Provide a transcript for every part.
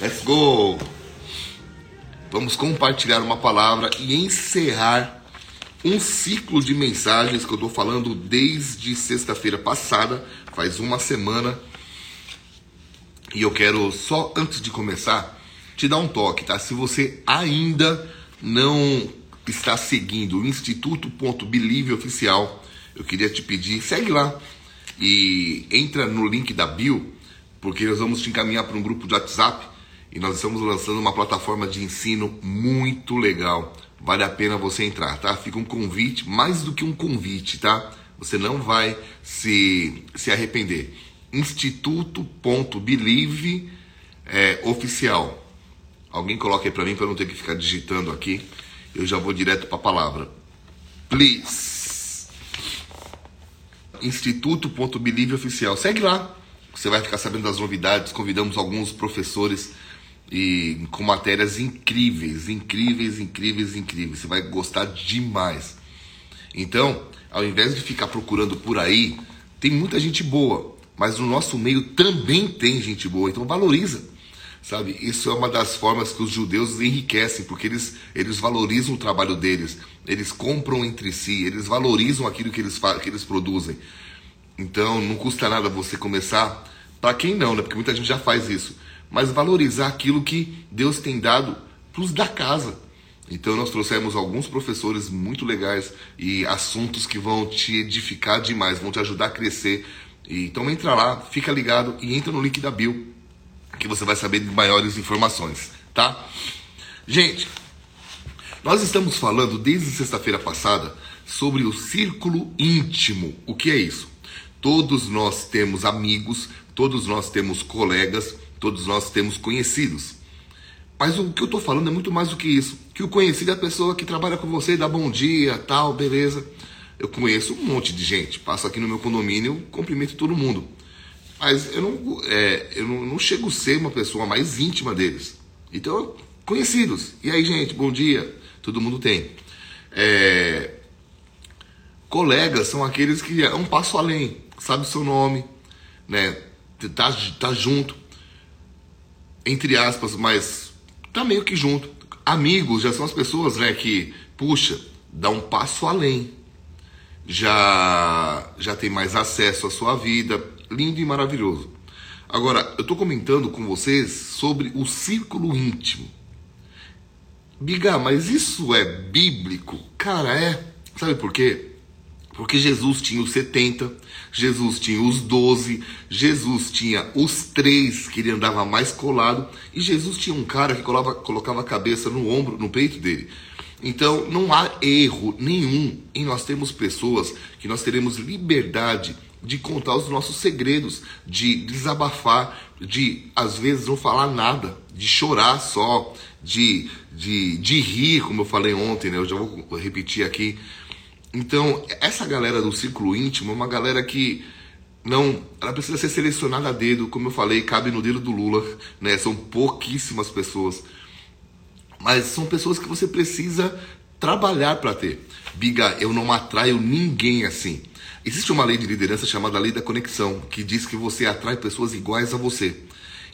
Let's go! Vamos compartilhar uma palavra e encerrar um ciclo de mensagens que eu estou falando desde sexta-feira passada, faz uma semana. E eu quero só antes de começar te dar um toque, tá? Se você ainda não está seguindo o Instituto.believe oficial, eu queria te pedir, segue lá e entra no link da bio, porque nós vamos te encaminhar para um grupo de WhatsApp e nós estamos lançando uma plataforma de ensino muito legal. Vale a pena você entrar, tá? Fica um convite, mais do que um convite, tá? Você não vai se, se arrepender. Instituto.believe é, oficial. Alguém coloca aí para mim para não ter que ficar digitando aqui. Eu já vou direto para a palavra. Please. Instituto.believe oficial. Segue lá. Você vai ficar sabendo das novidades. Convidamos alguns professores e com matérias incríveis, incríveis, incríveis, incríveis. Você vai gostar demais. Então, ao invés de ficar procurando por aí, tem muita gente boa, mas no nosso meio também tem gente boa. Então valoriza, sabe? Isso é uma das formas que os judeus enriquecem, porque eles eles valorizam o trabalho deles, eles compram entre si, eles valorizam aquilo que eles que eles produzem. Então, não custa nada você começar. Para quem não, né? Porque muita gente já faz isso mas valorizar aquilo que Deus tem dado para os da casa. Então nós trouxemos alguns professores muito legais e assuntos que vão te edificar demais, vão te ajudar a crescer. Então entra lá, fica ligado e entra no link da Bill, que você vai saber de maiores informações, tá? Gente, nós estamos falando desde sexta-feira passada sobre o círculo íntimo. O que é isso? Todos nós temos amigos, todos nós temos colegas, Todos nós temos conhecidos. Mas o que eu estou falando é muito mais do que isso. Que o conhecido é a pessoa que trabalha com você, dá bom dia, tal, beleza. Eu conheço um monte de gente. Passo aqui no meu condomínio, cumprimento todo mundo. Mas eu não, é, eu não, não chego a ser uma pessoa mais íntima deles. Então, conhecidos. E aí, gente, bom dia. Todo mundo tem. É, colegas são aqueles que é um passo além. Sabe o seu nome, né? Tá, tá junto entre aspas, mas tá meio que junto. Amigos já são as pessoas, né, que, puxa, dá um passo além. Já já tem mais acesso à sua vida, lindo e maravilhoso. Agora, eu tô comentando com vocês sobre o círculo íntimo. Biga, mas isso é bíblico? Cara, é. Sabe por quê? Porque Jesus tinha os 70, Jesus tinha os 12, Jesus tinha os três que ele andava mais colado, e Jesus tinha um cara que colava, colocava a cabeça no ombro, no peito dele. Então não há erro nenhum em nós termos pessoas que nós teremos liberdade de contar os nossos segredos, de desabafar, de às vezes não falar nada, de chorar só, de, de, de rir, como eu falei ontem, né? eu já vou repetir aqui. Então, essa galera do círculo íntimo é uma galera que não, ela precisa ser selecionada a dedo, como eu falei, cabe no dedo do Lula, né? São pouquíssimas pessoas. Mas são pessoas que você precisa trabalhar para ter. Biga, eu não atraio ninguém assim. Existe uma lei de liderança chamada lei da conexão, que diz que você atrai pessoas iguais a você.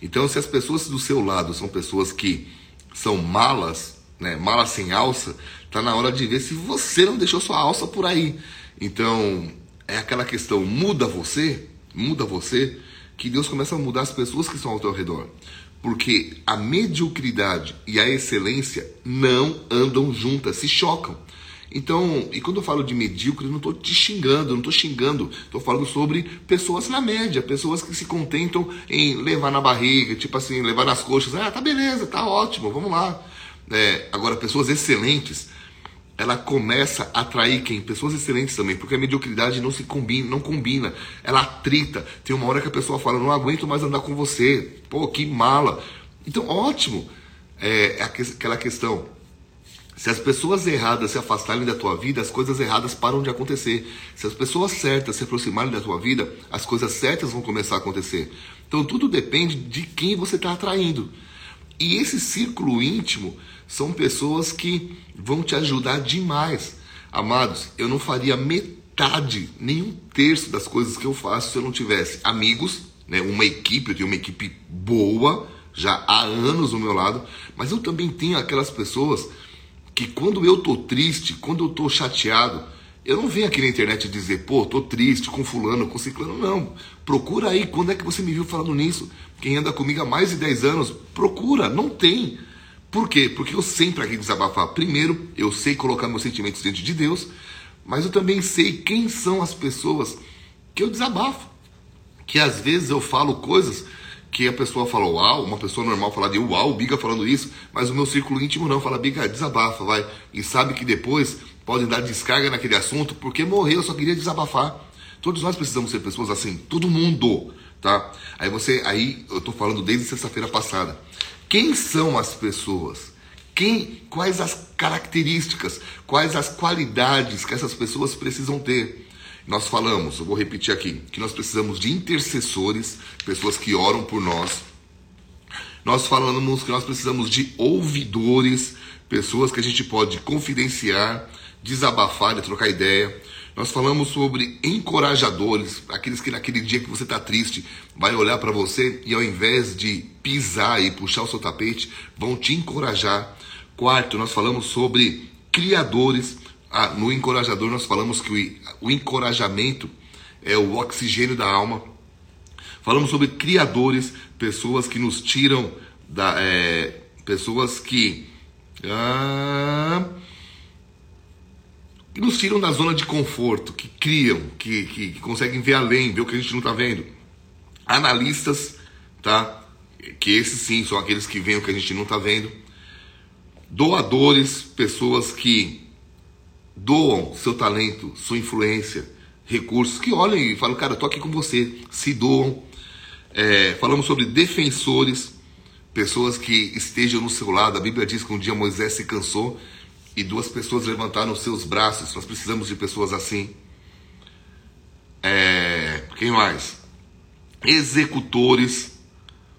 Então, se as pessoas do seu lado são pessoas que são malas, né, malas sem alça, Tá na hora de ver se você não deixou sua alça por aí. Então, é aquela questão, muda você, muda você, que Deus começa a mudar as pessoas que estão ao teu redor. Porque a mediocridade e a excelência não andam juntas, se chocam. Então, e quando eu falo de medíocre, eu não estou te xingando, não estou xingando, estou falando sobre pessoas na média, pessoas que se contentam em levar na barriga, tipo assim, levar nas coxas, ah, tá beleza, tá ótimo, vamos lá. É, agora, pessoas excelentes, ela começa a atrair quem? Pessoas excelentes também, porque a mediocridade não se combina, não combina, ela atrita. Tem uma hora que a pessoa fala, não aguento mais andar com você, pô, que mala. Então, ótimo. É, é aquela questão. Se as pessoas erradas se afastarem da tua vida, as coisas erradas param de acontecer. Se as pessoas certas se aproximarem da tua vida, as coisas certas vão começar a acontecer. Então tudo depende de quem você está atraindo. E esse círculo íntimo são pessoas que vão te ajudar demais. Amados, eu não faria metade, nem um terço das coisas que eu faço se eu não tivesse amigos, né, uma equipe, eu tenho uma equipe boa, já há anos do meu lado, mas eu também tenho aquelas pessoas que quando eu tô triste, quando eu tô chateado, eu não venho aqui na internet dizer, pô, tô triste com fulano, com ciclano, não. Procura aí, quando é que você me viu falando nisso? Quem anda comigo há mais de 10 anos, procura, não tem. Por quê? Porque eu sempre aqui desabafar. Primeiro, eu sei colocar meus sentimentos diante de Deus, mas eu também sei quem são as pessoas que eu desabafo. Que às vezes eu falo coisas que a pessoa fala uau, uma pessoa normal fala de uau, Biga falando isso, mas o meu círculo íntimo não, fala Biga, desabafa, vai. E sabe que depois podem dar descarga naquele assunto porque morreu, eu só queria desabafar. Todos nós precisamos ser pessoas assim, todo mundo, tá? Aí você, aí eu tô falando desde sexta-feira passada. Quem são as pessoas? Quem, quais as características, quais as qualidades que essas pessoas precisam ter? Nós falamos, eu vou repetir aqui, que nós precisamos de intercessores, pessoas que oram por nós. Nós falamos que nós precisamos de ouvidores, pessoas que a gente pode confidenciar, desabafar e trocar ideia. Nós falamos sobre encorajadores, aqueles que naquele dia que você está triste, vai olhar para você e ao invés de pisar e puxar o seu tapete, vão te encorajar. Quarto, nós falamos sobre criadores, ah, no encorajador nós falamos que o, o encorajamento é o oxigênio da alma. Falamos sobre criadores, pessoas que nos tiram da. É, pessoas que. Ah, que nos tiram da zona de conforto, que criam, que, que, que conseguem ver além, ver o que a gente não está vendo. Analistas, tá? Que esses sim são aqueles que veem o que a gente não está vendo. Doadores, pessoas que doam seu talento, sua influência, recursos, que olhem e falam, cara, eu tô aqui com você, se doam. É, falamos sobre defensores, pessoas que estejam no seu lado. A Bíblia diz que um dia Moisés se cansou e duas pessoas levantaram os seus braços. Nós precisamos de pessoas assim. É, quem mais? Executores,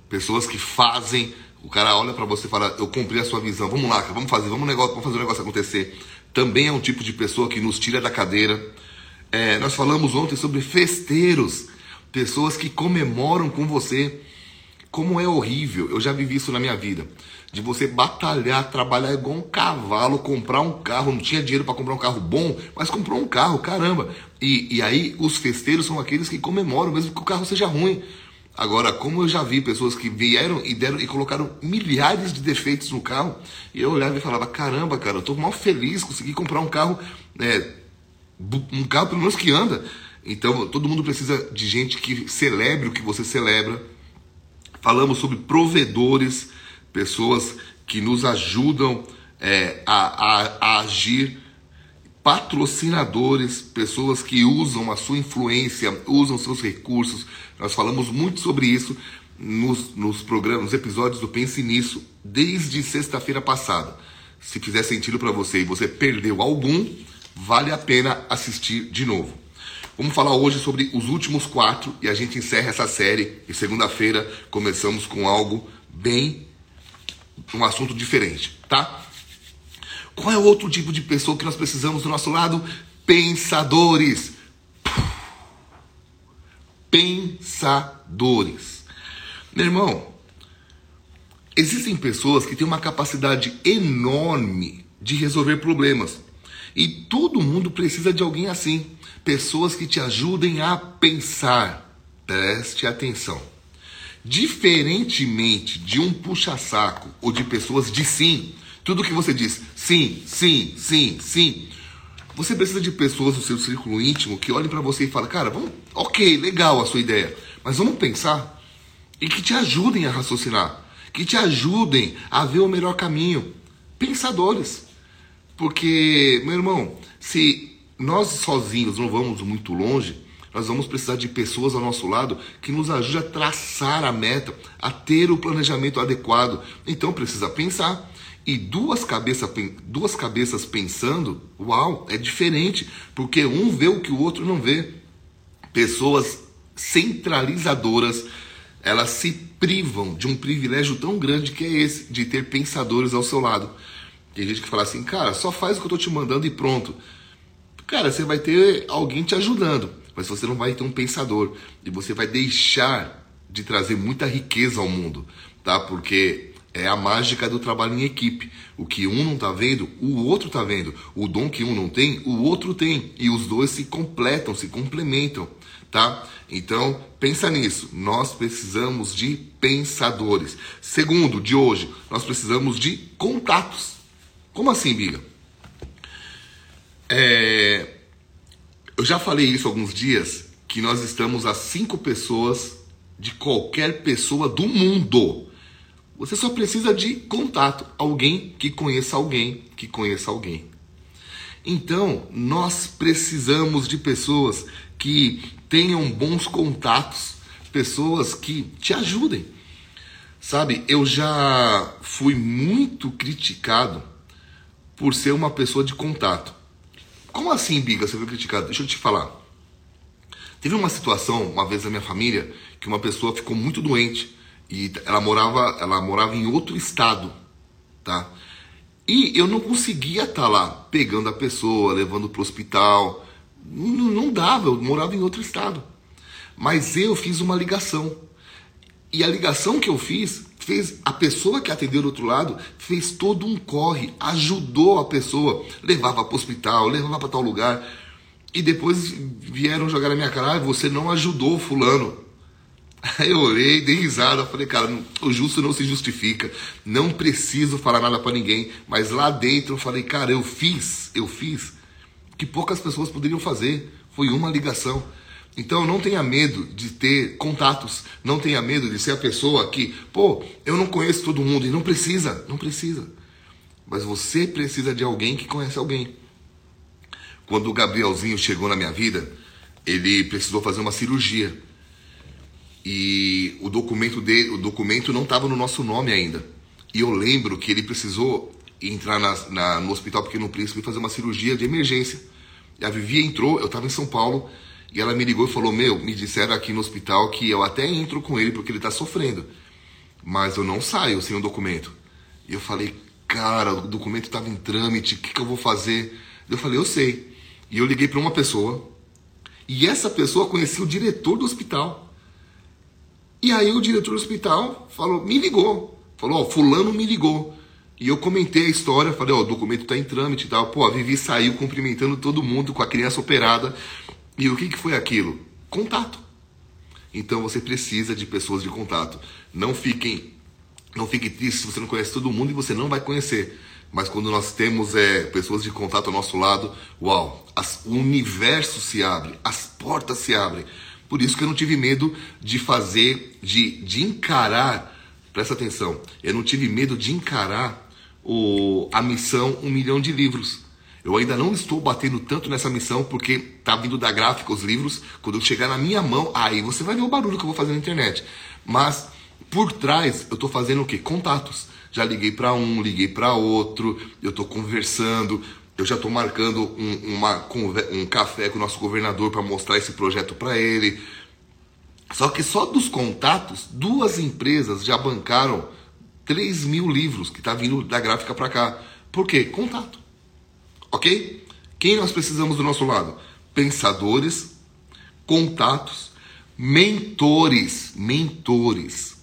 pessoas que fazem. O cara olha para você e fala: Eu cumpri a sua visão. Vamos lá, vamos fazer, vamos, negócio, vamos fazer o negócio acontecer também é um tipo de pessoa que nos tira da cadeira. É, nós falamos ontem sobre festeiros, pessoas que comemoram com você. Como é horrível, eu já vivi isso na minha vida. De você batalhar, trabalhar igual um cavalo, comprar um carro, não tinha dinheiro para comprar um carro bom, mas comprou um carro, caramba. E, e aí os festeiros são aqueles que comemoram, mesmo que o carro seja ruim. Agora, como eu já vi pessoas que vieram e deram e colocaram milhares de defeitos no carro, e eu olhava e falava: caramba, cara, eu tô mal feliz, consegui comprar um carro, é, um carro pelo menos que anda. Então, todo mundo precisa de gente que celebre o que você celebra. Falamos sobre provedores, pessoas que nos ajudam é, a, a, a agir patrocinadores, pessoas que usam a sua influência, usam seus recursos. Nós falamos muito sobre isso nos, nos programas, nos episódios do Pense Nisso, desde sexta-feira passada. Se fizer sentido para você e você perdeu algum, vale a pena assistir de novo. Vamos falar hoje sobre os últimos quatro e a gente encerra essa série. E segunda-feira começamos com algo bem. um assunto diferente, tá? Qual é o outro tipo de pessoa que nós precisamos do nosso lado? Pensadores. Pensadores. Meu irmão, existem pessoas que têm uma capacidade enorme de resolver problemas. E todo mundo precisa de alguém assim. Pessoas que te ajudem a pensar. Preste atenção. Diferentemente de um puxa-saco ou de pessoas de sim, tudo que você diz, sim, sim, sim, sim. Você precisa de pessoas no seu círculo íntimo que olhem para você e falem, cara, vamos, ok, legal a sua ideia, mas vamos pensar e que te ajudem a raciocinar, que te ajudem a ver o melhor caminho. Pensadores. Porque, meu irmão, se nós sozinhos não vamos muito longe, nós vamos precisar de pessoas ao nosso lado que nos ajudem a traçar a meta, a ter o planejamento adequado. Então precisa pensar e duas, cabeça, duas cabeças pensando, uau, é diferente, porque um vê o que o outro não vê. Pessoas centralizadoras, elas se privam de um privilégio tão grande que é esse, de ter pensadores ao seu lado. Tem gente que fala assim, cara, só faz o que eu estou te mandando e pronto. Cara, você vai ter alguém te ajudando, mas você não vai ter um pensador. E você vai deixar de trazer muita riqueza ao mundo tá? Porque é a mágica do trabalho em equipe. O que um não está vendo, o outro está vendo. O dom que um não tem, o outro tem. E os dois se completam, se complementam, tá? Então, pensa nisso. Nós precisamos de pensadores. Segundo, de hoje, nós precisamos de contatos. Como assim, Biga? É... Eu já falei isso alguns dias, que nós estamos a cinco pessoas de qualquer pessoa do mundo. Você só precisa de contato, alguém que conheça alguém, que conheça alguém. Então, nós precisamos de pessoas que tenham bons contatos, pessoas que te ajudem. Sabe, eu já fui muito criticado por ser uma pessoa de contato. Como assim, Biga, você foi criticado? Deixa eu te falar. Teve uma situação, uma vez na minha família, que uma pessoa ficou muito doente e ela morava, ela morava em outro estado, tá? E eu não conseguia estar tá lá pegando a pessoa, levando para o hospital. Não, não dava, eu morava em outro estado. Mas eu fiz uma ligação. E a ligação que eu fiz fez a pessoa que atendeu do outro lado fez todo um corre, ajudou a pessoa, levava para o hospital, levava para tal lugar. E depois vieram jogar na minha cara, ah, você não ajudou fulano. Aí eu olhei, dei risada, falei, cara, o justo não se justifica, não preciso falar nada para ninguém, mas lá dentro eu falei, cara, eu fiz, eu fiz que poucas pessoas poderiam fazer, foi uma ligação. Então não tenha medo de ter contatos, não tenha medo de ser a pessoa que, pô, eu não conheço todo mundo e não precisa, não precisa. Mas você precisa de alguém que conhece alguém. Quando o Gabrielzinho chegou na minha vida, ele precisou fazer uma cirurgia e o documento dele, o documento não estava no nosso nome ainda. E eu lembro que ele precisou entrar na, na, no Hospital Pequeno Príncipe e fazer uma cirurgia de emergência. E a Vivi entrou, eu estava em São Paulo, e ela me ligou e falou: Meu, me disseram aqui no hospital que eu até entro com ele porque ele está sofrendo, mas eu não saio sem o documento. E eu falei: Cara, o documento estava em trâmite, o que, que eu vou fazer? Eu falei: Eu sei. E eu liguei para uma pessoa, e essa pessoa conhecia o diretor do hospital. E aí o diretor do hospital falou, me ligou. Falou, ó, fulano me ligou. E eu comentei a história, falei, ó, o documento tá em trâmite e tal. Pô, a Vivi saiu cumprimentando todo mundo com a criança operada. E o que, que foi aquilo? Contato. Então você precisa de pessoas de contato. Não fiquem, não fique triste se você não conhece todo mundo e você não vai conhecer. Mas quando nós temos é, pessoas de contato ao nosso lado, uau, as, o universo se abre, as portas se abrem. Por isso que eu não tive medo de fazer, de, de encarar, presta atenção, eu não tive medo de encarar o, a missão Um Milhão de Livros. Eu ainda não estou batendo tanto nessa missão porque tá vindo da gráfica os livros. Quando chegar na minha mão, aí você vai ver o barulho que eu vou fazer na internet. Mas por trás eu estou fazendo o que? Contatos. Já liguei para um, liguei para outro, eu estou conversando, eu já estou marcando um, uma, um café com o nosso governador para mostrar esse projeto para ele. Só que só dos contatos, duas empresas já bancaram 3 mil livros que está vindo da gráfica para cá. Por quê? Contato. Ok? Quem nós precisamos do nosso lado? Pensadores, contatos, mentores. Mentores.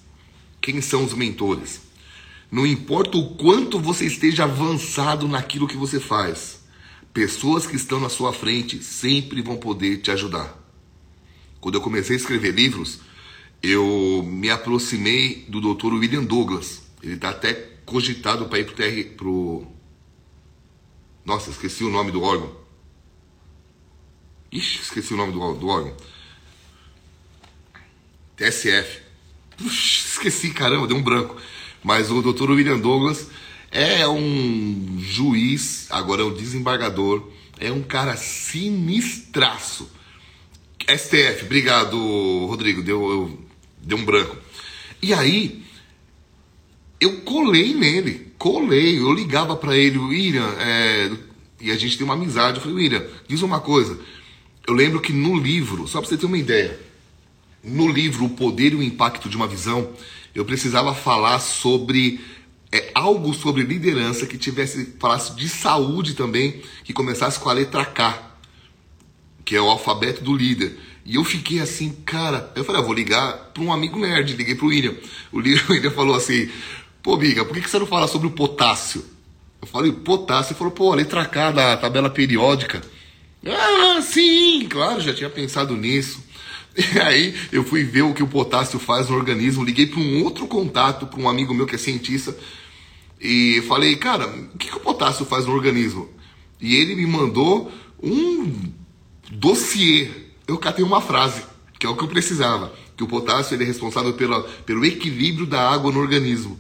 Quem são os mentores? Não importa o quanto você esteja avançado naquilo que você faz, pessoas que estão na sua frente sempre vão poder te ajudar. Quando eu comecei a escrever livros, eu me aproximei do Dr. William Douglas. Ele está até cogitado para ir TR, pro Nossa, esqueci o nome do órgão. Ixi, esqueci o nome do, do órgão. TSF. Puxa, esqueci, caramba, deu um branco. Mas o doutor William Douglas é um juiz, agora é um desembargador, é um cara sinistraço. STF, obrigado, Rodrigo, deu, deu um branco. E aí, eu colei nele, colei, eu ligava para ele, William, é, e a gente tem uma amizade. Eu falei, William, diz uma coisa. Eu lembro que no livro, só para você ter uma ideia, no livro O Poder e o Impacto de uma Visão, eu precisava falar sobre é, algo sobre liderança que tivesse falasse de saúde também, que começasse com a letra K, que é o alfabeto do líder. E eu fiquei assim, cara. Eu falei, ah, vou ligar para um amigo nerd. Liguei pro William. O William falou assim: pô, Biga, por que você não fala sobre o potássio? Eu falei, potássio. Ele falou, pô, a letra K da tabela periódica. Ah, sim, claro, já tinha pensado nisso. E aí eu fui ver o que o potássio faz no organismo, liguei para um outro contato, para um amigo meu que é cientista, e falei, cara, o que, que o potássio faz no organismo? E ele me mandou um dossiê. Eu catei uma frase, que é o que eu precisava. Que o potássio ele é responsável pela, pelo equilíbrio da água no organismo.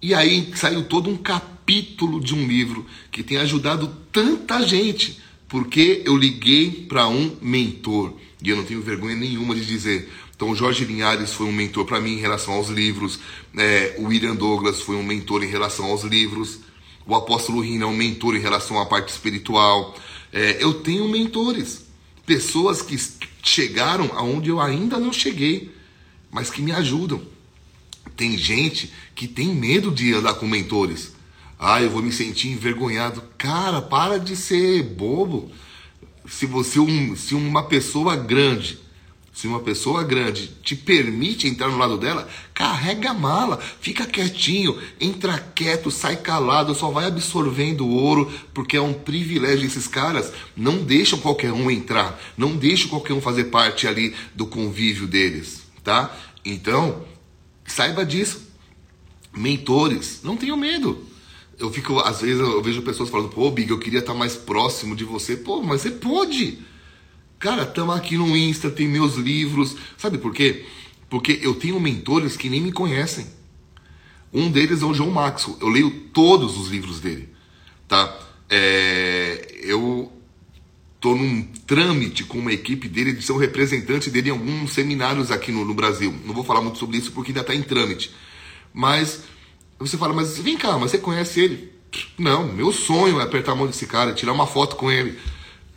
E aí saiu todo um capítulo de um livro que tem ajudado tanta gente, porque eu liguei para um mentor. E eu não tenho vergonha nenhuma de dizer. Então, Jorge Linhares foi um mentor para mim em relação aos livros. É, o William Douglas foi um mentor em relação aos livros. O apóstolo Rina é um mentor em relação à parte espiritual. É, eu tenho mentores. Pessoas que chegaram aonde eu ainda não cheguei, mas que me ajudam. Tem gente que tem medo de andar com mentores. Ah, eu vou me sentir envergonhado. Cara, para de ser bobo. Se você um, se uma pessoa grande, se uma pessoa grande te permite entrar no lado dela, carrega a mala, fica quietinho, entra quieto, sai calado, só vai absorvendo ouro, porque é um privilégio esses caras não deixam qualquer um entrar, não deixam qualquer um fazer parte ali do convívio deles, tá? Então, saiba disso. Mentores, não tenham medo. Eu fico, às vezes, eu vejo pessoas falando, pô, Big, eu queria estar mais próximo de você. Pô, mas você pode. Cara, estamos aqui no Insta, tem meus livros. Sabe por quê? Porque eu tenho mentores que nem me conhecem. Um deles é o João Maxwell. Eu leio todos os livros dele. Tá? É, eu tô num trâmite com uma equipe dele de ser um representante dele em alguns seminários aqui no, no Brasil. Não vou falar muito sobre isso porque ainda está em trâmite. Mas você fala, mas vem cá, mas você conhece ele? Não, meu sonho é apertar a mão desse cara, tirar uma foto com ele.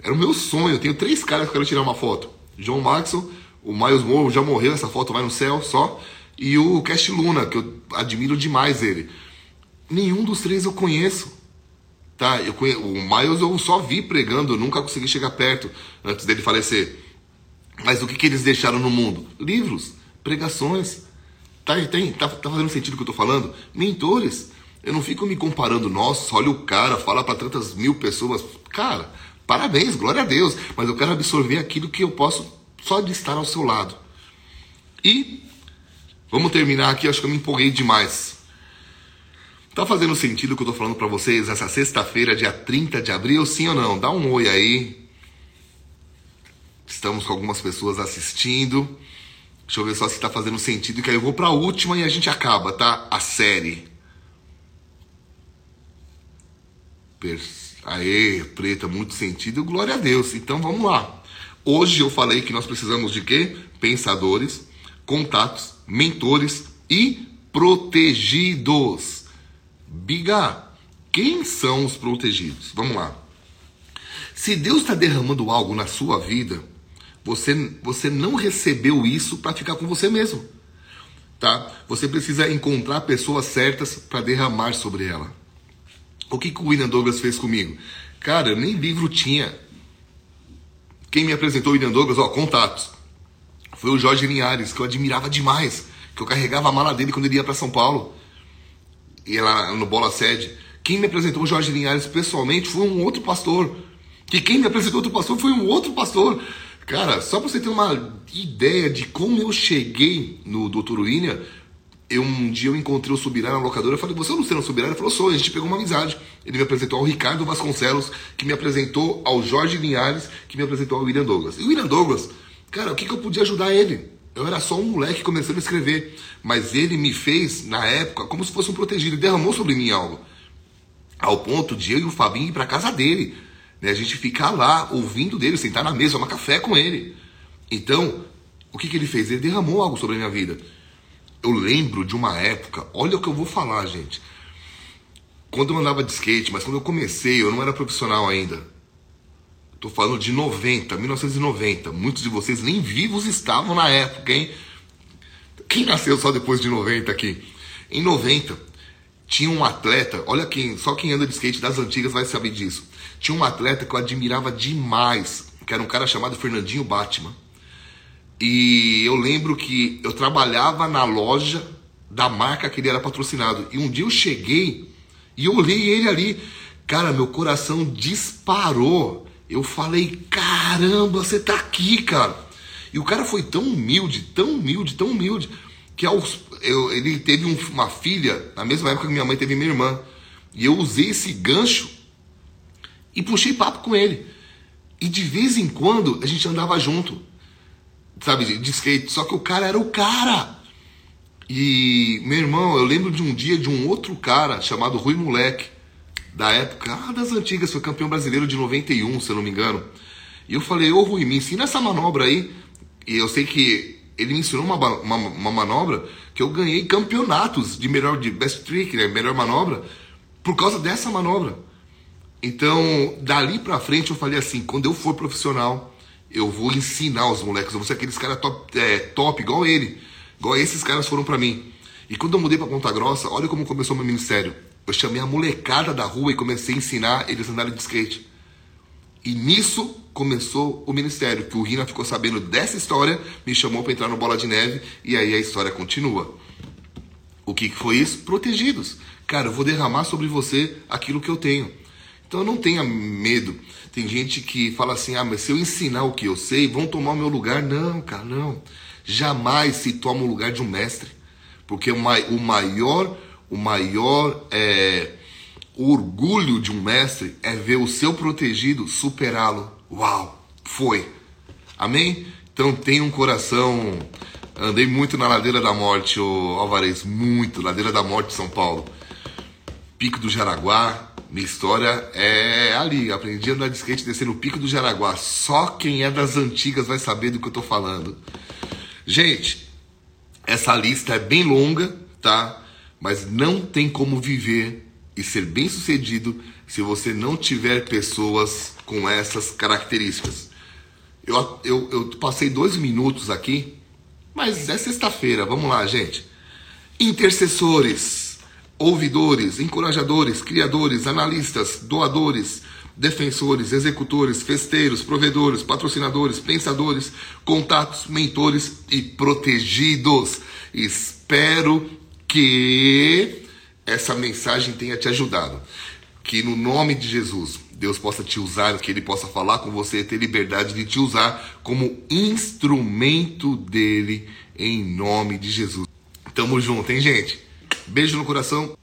Era o meu sonho. Eu tenho três caras que eu quero tirar uma foto: John Maxwell, o Miles Moore já morreu, essa foto vai no céu só, e o Cash Luna, que eu admiro demais ele. Nenhum dos três eu conheço. Tá, eu conheço, o Miles eu só vi pregando, nunca consegui chegar perto antes dele falecer. Mas o que, que eles deixaram no mundo? Livros, pregações. Tá, tem, tá, tá fazendo sentido o que eu tô falando? Mentores. Eu não fico me comparando, nossa, olha o cara, fala para tantas mil pessoas. Cara, parabéns, glória a Deus. Mas eu quero absorver aquilo que eu posso só de estar ao seu lado. E vamos terminar aqui, acho que eu me empolguei demais. Tá fazendo sentido o que eu tô falando para vocês essa sexta-feira, dia 30 de abril, sim ou não? Dá um oi aí. Estamos com algumas pessoas assistindo. Deixa eu ver só se tá fazendo sentido, que aí eu vou pra última e a gente acaba, tá? A série. Aê, preta, muito sentido, glória a Deus. Então vamos lá. Hoje eu falei que nós precisamos de quê? Pensadores, contatos, mentores e protegidos. Biga, quem são os protegidos? Vamos lá. Se Deus está derramando algo na sua vida, você, você não recebeu isso para ficar com você mesmo. Tá? Você precisa encontrar pessoas certas para derramar sobre ela. O que, que o William Douglas fez comigo? Cara, nem livro tinha. Quem me apresentou o William Douglas, ó, contatos. Foi o Jorge Linhares, que eu admirava demais. Que eu carregava a mala dele quando ele ia para São Paulo. Ia lá no Bola Sede. Quem me apresentou o Jorge Linhares pessoalmente foi um outro pastor. Que quem me apresentou outro pastor foi um outro pastor. Cara, só pra você ter uma ideia de como eu cheguei no Dr. William, eu, um dia eu encontrei o Subirá na locadora, eu falei, você não será o Subirá? Ele falou, sou, a gente pegou uma amizade. Ele me apresentou ao Ricardo Vasconcelos, que me apresentou ao Jorge Linhares, que me apresentou ao William Douglas. E o William Douglas, cara, o que, que eu podia ajudar ele? Eu era só um moleque começando a escrever, mas ele me fez, na época, como se fosse um protegido, ele derramou sobre mim algo. Ao ponto de eu e o Fabinho ir pra casa dele né? A gente ficar lá ouvindo dele, sentar na mesa, tomar café com ele. Então, o que, que ele fez? Ele derramou algo sobre a minha vida. Eu lembro de uma época, olha o que eu vou falar, gente. Quando eu andava de skate, mas quando eu comecei, eu não era profissional ainda. Tô falando de 90, 1990. Muitos de vocês nem vivos estavam na época, hein? Quem nasceu só depois de 90 aqui? Em 90, tinha um atleta, olha quem, só quem anda de skate das antigas vai saber disso. Tinha um atleta que eu admirava demais, que era um cara chamado Fernandinho Batman. E eu lembro que eu trabalhava na loja da marca que ele era patrocinado. E um dia eu cheguei e olhei ele ali. Cara, meu coração disparou. Eu falei, caramba, você tá aqui, cara. E o cara foi tão humilde, tão humilde, tão humilde, que aos, eu, ele teve um, uma filha na mesma época que minha mãe teve minha irmã. E eu usei esse gancho e puxei papo com ele. E de vez em quando a gente andava junto, sabe, de skate. Só que o cara era o cara. E meu irmão, eu lembro de um dia de um outro cara chamado Rui Moleque, da época ah, das antigas, foi campeão brasileiro de 91, se eu não me engano. E eu falei, ô Rui, me ensina essa manobra aí. E eu sei que ele me ensinou uma, uma, uma manobra que eu ganhei campeonatos de melhor de best trick, né, melhor manobra, por causa dessa manobra. Então, dali pra frente eu falei assim, quando eu for profissional, eu vou ensinar os moleques, eu vou ser aqueles caras top, é, top, igual ele, igual esses caras foram para mim. E quando eu mudei para Ponta Grossa, olha como começou meu ministério. Eu chamei a molecada da rua e comecei a ensinar eles a andarem de skate. E nisso começou o ministério, que o Rina ficou sabendo dessa história, me chamou para entrar no Bola de Neve e aí a história continua. O que foi isso? Protegidos. Cara, eu vou derramar sobre você aquilo que eu tenho. Então não tenha medo. Tem gente que fala assim: ah, mas se eu ensinar o que eu sei, vão tomar o meu lugar. Não, cara, não. Jamais se toma o lugar de um mestre. Porque o maior, o maior é, orgulho de um mestre é ver o seu protegido superá-lo. Uau, foi. Amém? Então tenha um coração. Andei muito na Ladeira da Morte, o Alvarez, muito. Ladeira da Morte São Paulo. Pico do Jaraguá. Minha história é ali. Aprendi a andar de skate descendo o Pico do Jaraguá. Só quem é das antigas vai saber do que eu tô falando. Gente, essa lista é bem longa, tá? Mas não tem como viver e ser bem sucedido se você não tiver pessoas com essas características. Eu, eu, eu passei dois minutos aqui, mas é sexta-feira, vamos lá, gente. Intercessores, ouvidores, encorajadores, criadores, analistas, doadores, defensores, executores, festeiros, provedores, patrocinadores, pensadores, contatos, mentores e protegidos. Espero que essa mensagem tenha te ajudado. Que no nome de Jesus, Deus possa te usar, que Ele possa falar com você, ter liberdade de te usar como instrumento dele, em nome de Jesus. Tamo junto, hein, gente? Beijo no coração.